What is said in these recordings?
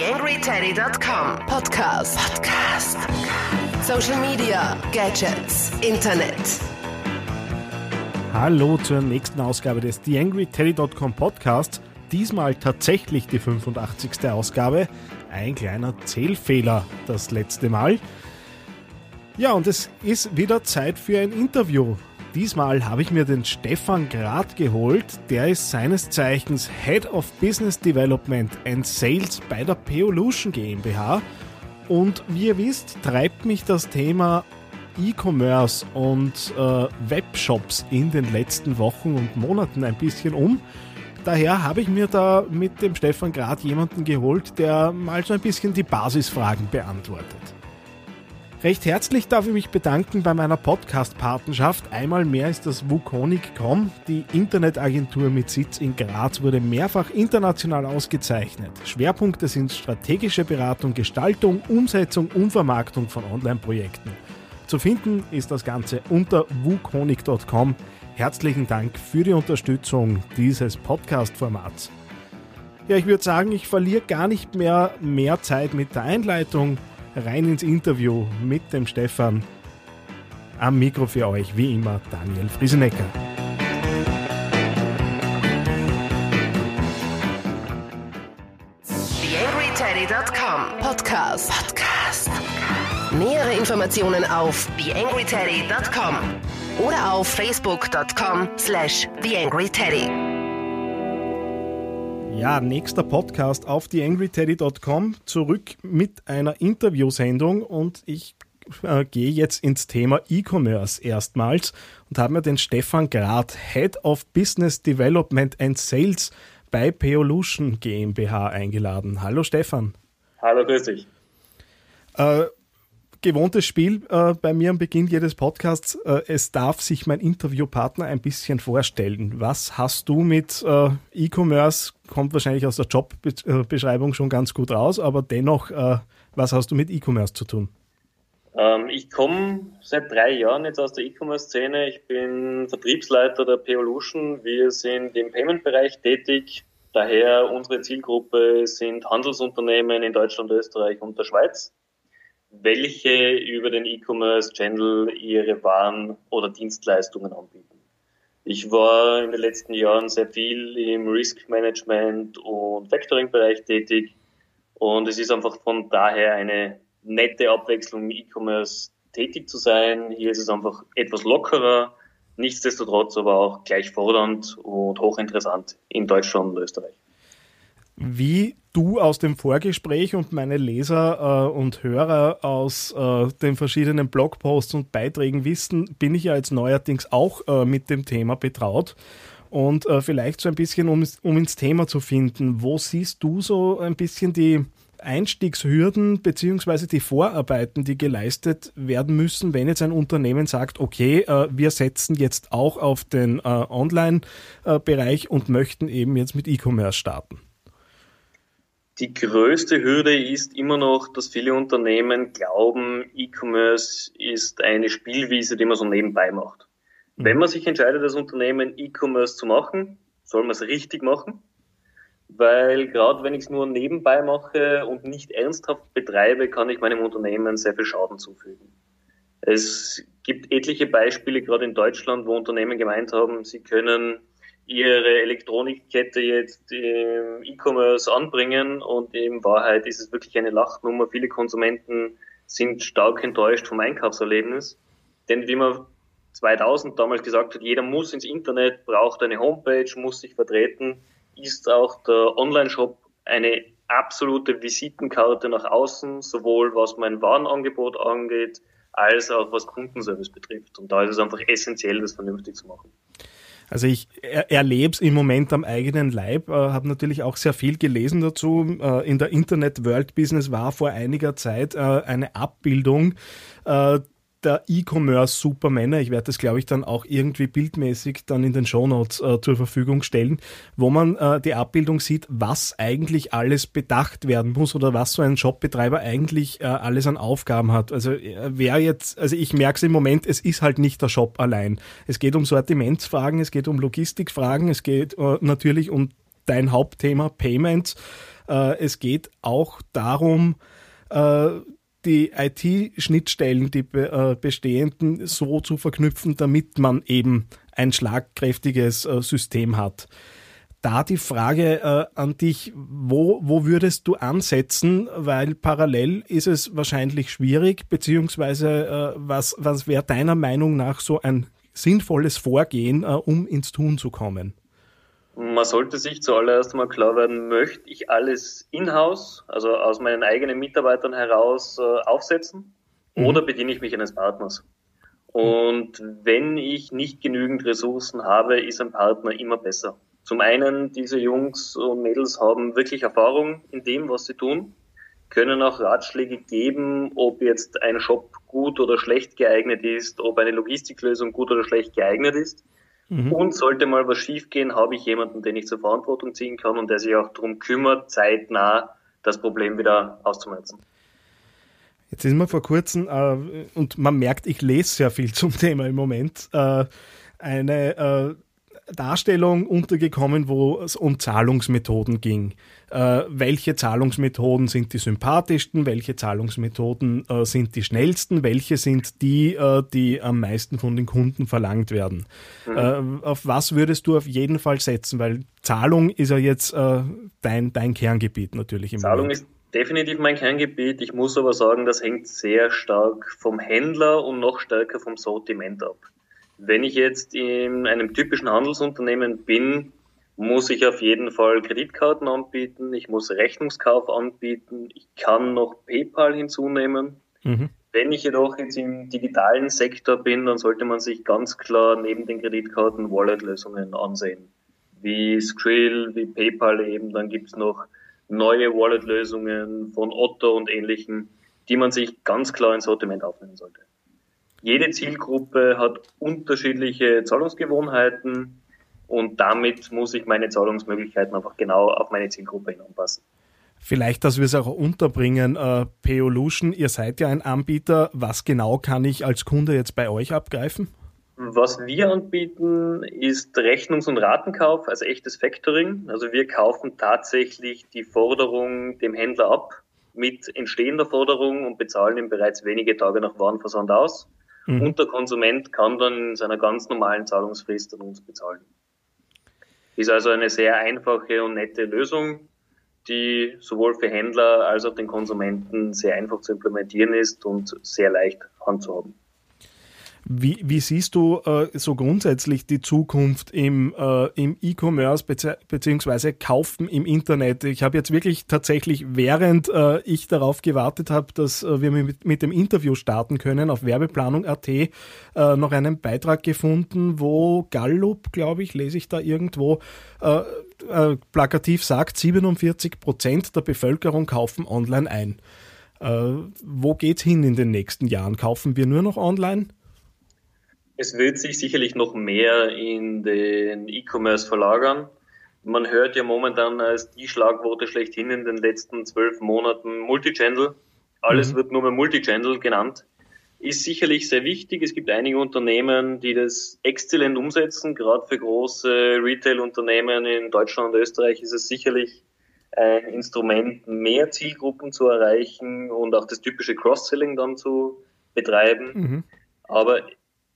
TheAngryTeddy.com Podcast. Podcast. Social Media, Gadgets, Internet. Hallo zur nächsten Ausgabe des TheAngryTeddy.com Podcasts. Diesmal tatsächlich die 85. Ausgabe. Ein kleiner Zählfehler das letzte Mal. Ja, und es ist wieder Zeit für ein Interview. Diesmal habe ich mir den Stefan Grad geholt. Der ist seines Zeichens Head of Business Development and Sales bei der Peolution GmbH. Und wie ihr wisst, treibt mich das Thema E-Commerce und äh, Webshops in den letzten Wochen und Monaten ein bisschen um. Daher habe ich mir da mit dem Stefan Grad jemanden geholt, der mal so ein bisschen die Basisfragen beantwortet. Recht herzlich darf ich mich bedanken bei meiner Podcast-Patenschaft. Einmal mehr ist das Wukonic.com. Die Internetagentur mit Sitz in Graz wurde mehrfach international ausgezeichnet. Schwerpunkte sind strategische Beratung, Gestaltung, Umsetzung und Vermarktung von Online-Projekten. Zu finden ist das Ganze unter wukonic.com. Herzlichen Dank für die Unterstützung dieses Podcast-Formats. Ja, ich würde sagen, ich verliere gar nicht mehr mehr Zeit mit der Einleitung rein ins Interview mit dem Stefan. Am Mikro für euch, wie immer, Daniel Friesenecker. TheAngryTeddy.com Podcast. Podcast. Nähere Informationen auf TheAngryTeddy.com oder auf Facebook.com slash TheAngryTeddy. Ja, nächster Podcast auf theangryteddy.com. Zurück mit einer Interviewsendung und ich äh, gehe jetzt ins Thema E-Commerce erstmals und habe mir den Stefan Grad, Head of Business Development and Sales bei Peolution GmbH eingeladen. Hallo Stefan. Hallo, grüß dich. Äh, gewohntes Spiel äh, bei mir am Beginn jedes Podcasts. Äh, es darf sich mein Interviewpartner ein bisschen vorstellen. Was hast du mit äh, E-Commerce? Kommt wahrscheinlich aus der Jobbeschreibung schon ganz gut raus, aber dennoch, äh, was hast du mit E-Commerce zu tun? Ähm, ich komme seit drei Jahren jetzt aus der E-Commerce-Szene. Ich bin Vertriebsleiter der Peolution. Wir sind im Payment-Bereich tätig. Daher unsere Zielgruppe sind Handelsunternehmen in Deutschland, Österreich und der Schweiz welche über den E-Commerce-Channel ihre Waren oder Dienstleistungen anbieten. Ich war in den letzten Jahren sehr viel im Risk Management und Factoring-Bereich tätig und es ist einfach von daher eine nette Abwechslung im E-Commerce tätig zu sein. Hier ist es einfach etwas lockerer, nichtsdestotrotz aber auch gleich fordernd und hochinteressant in Deutschland und Österreich. Wie du aus dem Vorgespräch und meine Leser äh, und Hörer aus äh, den verschiedenen Blogposts und Beiträgen wissen, bin ich ja jetzt neuerdings auch äh, mit dem Thema betraut. Und äh, vielleicht so ein bisschen, um, um ins Thema zu finden, wo siehst du so ein bisschen die Einstiegshürden beziehungsweise die Vorarbeiten, die geleistet werden müssen, wenn jetzt ein Unternehmen sagt, okay, äh, wir setzen jetzt auch auf den äh, Online-Bereich und möchten eben jetzt mit E-Commerce starten? Die größte Hürde ist immer noch, dass viele Unternehmen glauben, E-Commerce ist eine Spielwiese, die man so nebenbei macht. Mhm. Wenn man sich entscheidet, als Unternehmen E-Commerce zu machen, soll man es richtig machen. Weil gerade wenn ich es nur nebenbei mache und nicht ernsthaft betreibe, kann ich meinem Unternehmen sehr viel Schaden zufügen. Es gibt etliche Beispiele, gerade in Deutschland, wo Unternehmen gemeint haben, sie können ihre Elektronikkette jetzt im E-Commerce anbringen und in Wahrheit ist es wirklich eine Lachnummer. Viele Konsumenten sind stark enttäuscht vom Einkaufserlebnis, denn wie man 2000 damals gesagt hat, jeder muss ins Internet, braucht eine Homepage, muss sich vertreten, ist auch der Online-Shop eine absolute Visitenkarte nach außen, sowohl was mein Warenangebot angeht, als auch was Kundenservice betrifft. Und da ist es einfach essentiell, das vernünftig zu machen. Also ich er, erlebe es im Moment am eigenen Leib, äh, habe natürlich auch sehr viel gelesen dazu. Äh, in der Internet World Business war vor einiger Zeit äh, eine Abbildung äh, der E-Commerce-Supermänner. Ich werde das, glaube ich, dann auch irgendwie bildmäßig dann in den Shownotes äh, zur Verfügung stellen, wo man äh, die Abbildung sieht, was eigentlich alles bedacht werden muss oder was so ein Shopbetreiber eigentlich äh, alles an Aufgaben hat. Also äh, wer jetzt, also ich merke es im Moment, es ist halt nicht der Shop allein. Es geht um Sortimentsfragen, es geht um Logistikfragen, es geht äh, natürlich um dein Hauptthema Payments. Äh, es geht auch darum, äh, die IT-Schnittstellen, die be bestehenden, so zu verknüpfen, damit man eben ein schlagkräftiges System hat da die Frage äh, an dich, wo, wo würdest du ansetzen? Weil parallel ist es wahrscheinlich schwierig, beziehungsweise äh, was, was wäre deiner Meinung nach so ein sinnvolles Vorgehen, äh, um ins Tun zu kommen? Man sollte sich zuallererst mal klar werden, möchte ich alles in-house, also aus meinen eigenen Mitarbeitern heraus äh, aufsetzen mhm. oder bediene ich mich eines Partners? Und wenn ich nicht genügend Ressourcen habe, ist ein Partner immer besser. Zum einen, diese Jungs und Mädels haben wirklich Erfahrung in dem, was sie tun, können auch Ratschläge geben, ob jetzt ein Shop gut oder schlecht geeignet ist, ob eine Logistiklösung gut oder schlecht geeignet ist. Mhm. Und sollte mal was schiefgehen, habe ich jemanden, den ich zur Verantwortung ziehen kann und der sich auch darum kümmert, zeitnah das Problem wieder auszumerzen. Jetzt ist mir vor kurzem, äh, und man merkt, ich lese sehr viel zum Thema im Moment, äh, eine äh, Darstellung untergekommen, wo es um Zahlungsmethoden ging. Äh, welche Zahlungsmethoden sind die sympathischsten, welche Zahlungsmethoden äh, sind die schnellsten, welche sind die, äh, die am meisten von den Kunden verlangt werden. Mhm. Äh, auf was würdest du auf jeden Fall setzen? Weil Zahlung ist ja jetzt äh, dein, dein Kerngebiet natürlich. Im Zahlung Moment. ist definitiv mein Kerngebiet. Ich muss aber sagen, das hängt sehr stark vom Händler und noch stärker vom Sortiment ab. Wenn ich jetzt in einem typischen Handelsunternehmen bin, muss ich auf jeden Fall Kreditkarten anbieten, ich muss Rechnungskauf anbieten, ich kann noch PayPal hinzunehmen. Mhm. Wenn ich jedoch jetzt im digitalen Sektor bin, dann sollte man sich ganz klar neben den Kreditkarten Wallet-Lösungen ansehen. Wie Skrill, wie PayPal eben, dann gibt's noch neue Wallet-Lösungen von Otto und ähnlichen, die man sich ganz klar ins Sortiment aufnehmen sollte. Jede Zielgruppe hat unterschiedliche Zahlungsgewohnheiten und damit muss ich meine Zahlungsmöglichkeiten einfach genau auf meine Zielgruppe hin anpassen. Vielleicht, dass wir es auch unterbringen, äh, Peolution, ihr seid ja ein Anbieter. Was genau kann ich als Kunde jetzt bei euch abgreifen? Was wir anbieten, ist Rechnungs- und Ratenkauf, also echtes Factoring. Also wir kaufen tatsächlich die Forderung dem Händler ab mit entstehender Forderung und bezahlen ihn bereits wenige Tage nach Warenversand aus. Mhm. Und der Konsument kann dann in seiner ganz normalen Zahlungsfrist an uns bezahlen. Ist also eine sehr einfache und nette Lösung, die sowohl für Händler als auch den Konsumenten sehr einfach zu implementieren ist und sehr leicht handzuhaben. Wie, wie siehst du äh, so grundsätzlich die Zukunft im, äh, im E-Commerce beziehungsweise Kaufen im Internet? Ich habe jetzt wirklich tatsächlich, während äh, ich darauf gewartet habe, dass äh, wir mit, mit dem Interview starten können, auf werbeplanung.at äh, noch einen Beitrag gefunden, wo Gallup, glaube ich, lese ich da irgendwo, äh, plakativ sagt, 47 Prozent der Bevölkerung kaufen online ein. Wo geht's hin in den nächsten Jahren? Kaufen wir nur noch online? Es wird sich sicherlich noch mehr in den E-Commerce verlagern. Man hört ja momentan als die Schlagworte schlechthin in den letzten zwölf Monaten Multichannel. Alles mhm. wird nur mehr Multichannel genannt. Ist sicherlich sehr wichtig. Es gibt einige Unternehmen, die das exzellent umsetzen. Gerade für große Retail-Unternehmen in Deutschland und Österreich ist es sicherlich ein Instrument, mehr Zielgruppen zu erreichen und auch das typische Cross-Selling dann zu betreiben. Mhm. Aber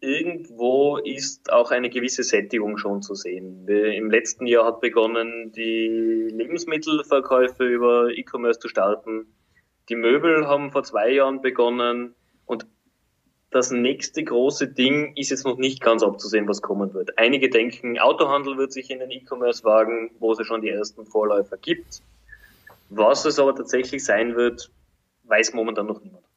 irgendwo ist auch eine gewisse Sättigung schon zu sehen. Im letzten Jahr hat begonnen, die Lebensmittelverkäufe über E-Commerce zu starten. Die Möbel haben vor zwei Jahren begonnen und das nächste große Ding ist jetzt noch nicht ganz abzusehen, was kommen wird. Einige denken, Autohandel wird sich in den E-Commerce wagen, wo es ja schon die ersten Vorläufer gibt. Was es aber tatsächlich sein wird, weiß momentan noch niemand.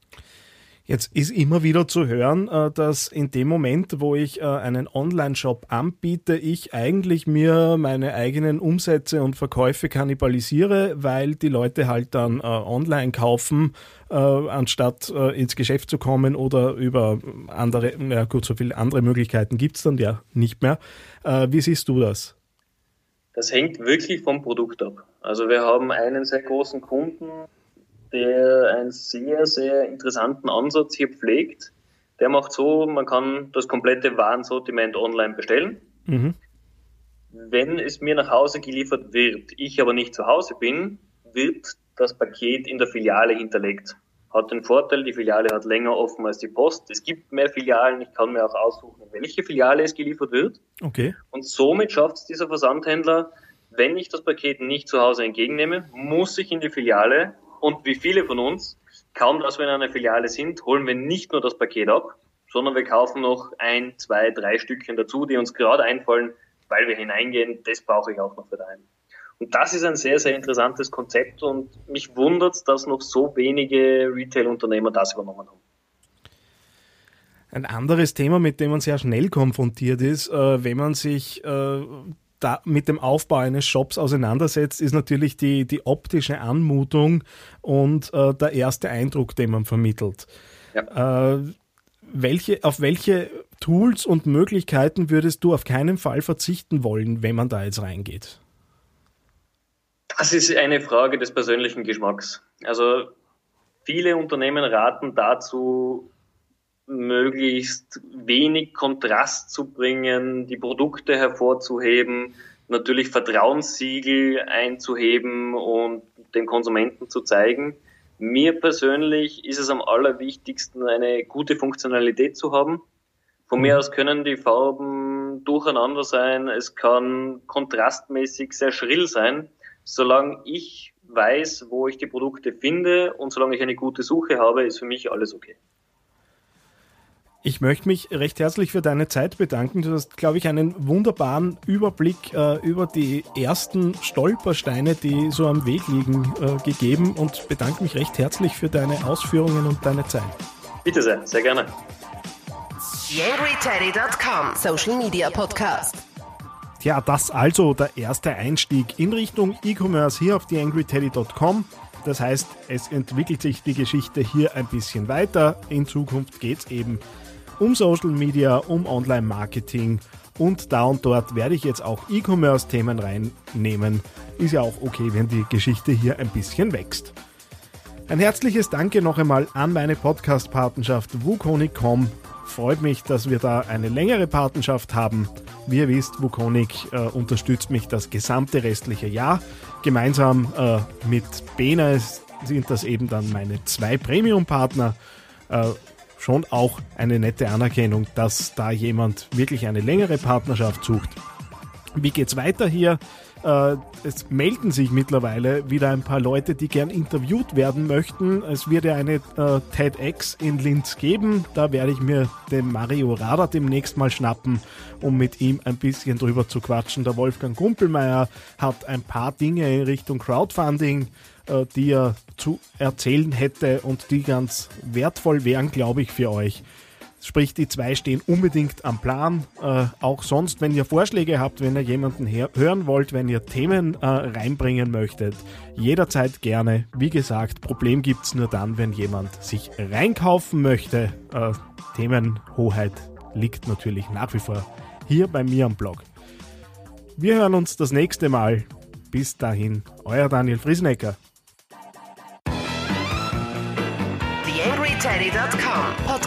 Jetzt ist immer wieder zu hören, äh, dass in dem Moment, wo ich äh, einen Online-Shop anbiete, ich eigentlich mir meine eigenen Umsätze und Verkäufe kannibalisiere, weil die Leute halt dann äh, online kaufen, anstatt ins Geschäft zu kommen oder über andere, ja gut, so viele andere Möglichkeiten gibt es dann ja nicht mehr. Wie siehst du das? Das hängt wirklich vom Produkt ab. Also wir haben einen sehr großen Kunden, der einen sehr, sehr interessanten Ansatz hier pflegt. Der macht so, man kann das komplette Warensortiment online bestellen. Mhm. Wenn es mir nach Hause geliefert wird, ich aber nicht zu Hause bin, wird das Paket in der Filiale hinterlegt. Hat den Vorteil, die Filiale hat länger offen als die Post. Es gibt mehr Filialen, ich kann mir auch aussuchen, welche Filiale es geliefert wird. Okay. Und somit schafft es dieser Versandhändler, wenn ich das Paket nicht zu Hause entgegennehme, muss ich in die Filiale und wie viele von uns, kaum dass wir in einer Filiale sind, holen wir nicht nur das Paket ab, sondern wir kaufen noch ein, zwei, drei Stückchen dazu, die uns gerade einfallen, weil wir hineingehen, das brauche ich auch noch für daheim. Und das ist ein sehr, sehr interessantes Konzept und mich wundert, dass noch so wenige Retail-Unternehmer das übernommen haben. Ein anderes Thema, mit dem man sehr schnell konfrontiert ist, äh, wenn man sich äh, da mit dem Aufbau eines Shops auseinandersetzt, ist natürlich die, die optische Anmutung und äh, der erste Eindruck, den man vermittelt. Ja. Äh, welche, auf welche Tools und Möglichkeiten würdest du auf keinen Fall verzichten wollen, wenn man da jetzt reingeht? Das ist eine Frage des persönlichen Geschmacks. Also viele Unternehmen raten dazu, möglichst wenig Kontrast zu bringen, die Produkte hervorzuheben, natürlich Vertrauenssiegel einzuheben und den Konsumenten zu zeigen. Mir persönlich ist es am allerwichtigsten, eine gute Funktionalität zu haben. Von mir mhm. aus können die Farben durcheinander sein, es kann kontrastmäßig sehr schrill sein. Solange ich weiß, wo ich die Produkte finde und solange ich eine gute Suche habe, ist für mich alles okay. Ich möchte mich recht herzlich für deine Zeit bedanken. Du hast, glaube ich, einen wunderbaren Überblick äh, über die ersten Stolpersteine, die so am Weg liegen, äh, gegeben und bedanke mich recht herzlich für deine Ausführungen und deine Zeit. Bitte sehr, sehr gerne. YangryTeddy.com Social Media Podcast. Tja, das also der erste Einstieg in Richtung E-Commerce hier auf TheAngryTeddy.com. Das heißt, es entwickelt sich die Geschichte hier ein bisschen weiter. In Zukunft geht es eben um Social Media, um Online-Marketing und da und dort werde ich jetzt auch E-Commerce-Themen reinnehmen. Ist ja auch okay, wenn die Geschichte hier ein bisschen wächst. Ein herzliches Danke noch einmal an meine Podcast-Patenschaft Wukonic.com freut mich, dass wir da eine längere Patenschaft haben. Wie ihr wisst, Wukonic äh, unterstützt mich das gesamte restliche Jahr. Gemeinsam äh, mit Bena sind das eben dann meine zwei Premium-Partner. Äh, schon auch eine nette Anerkennung, dass da jemand wirklich eine längere Partnerschaft sucht. Wie geht's weiter hier? Äh, es melden sich mittlerweile wieder ein paar Leute, die gern interviewt werden möchten. Es wird ja eine äh, TEDx in Linz geben. Da werde ich mir den Mario Rada demnächst mal schnappen, um mit ihm ein bisschen drüber zu quatschen. Der Wolfgang Gumpelmeier hat ein paar Dinge in Richtung Crowdfunding, die er zu erzählen hätte und die ganz wertvoll wären, glaube ich, für euch. Sprich, die zwei stehen unbedingt am Plan. Äh, auch sonst, wenn ihr Vorschläge habt, wenn ihr jemanden hören wollt, wenn ihr Themen äh, reinbringen möchtet, jederzeit gerne. Wie gesagt, Problem gibt es nur dann, wenn jemand sich reinkaufen möchte. Äh, Themenhoheit liegt natürlich nach wie vor hier bei mir am Blog. Wir hören uns das nächste Mal. Bis dahin, euer Daniel Friesenecker.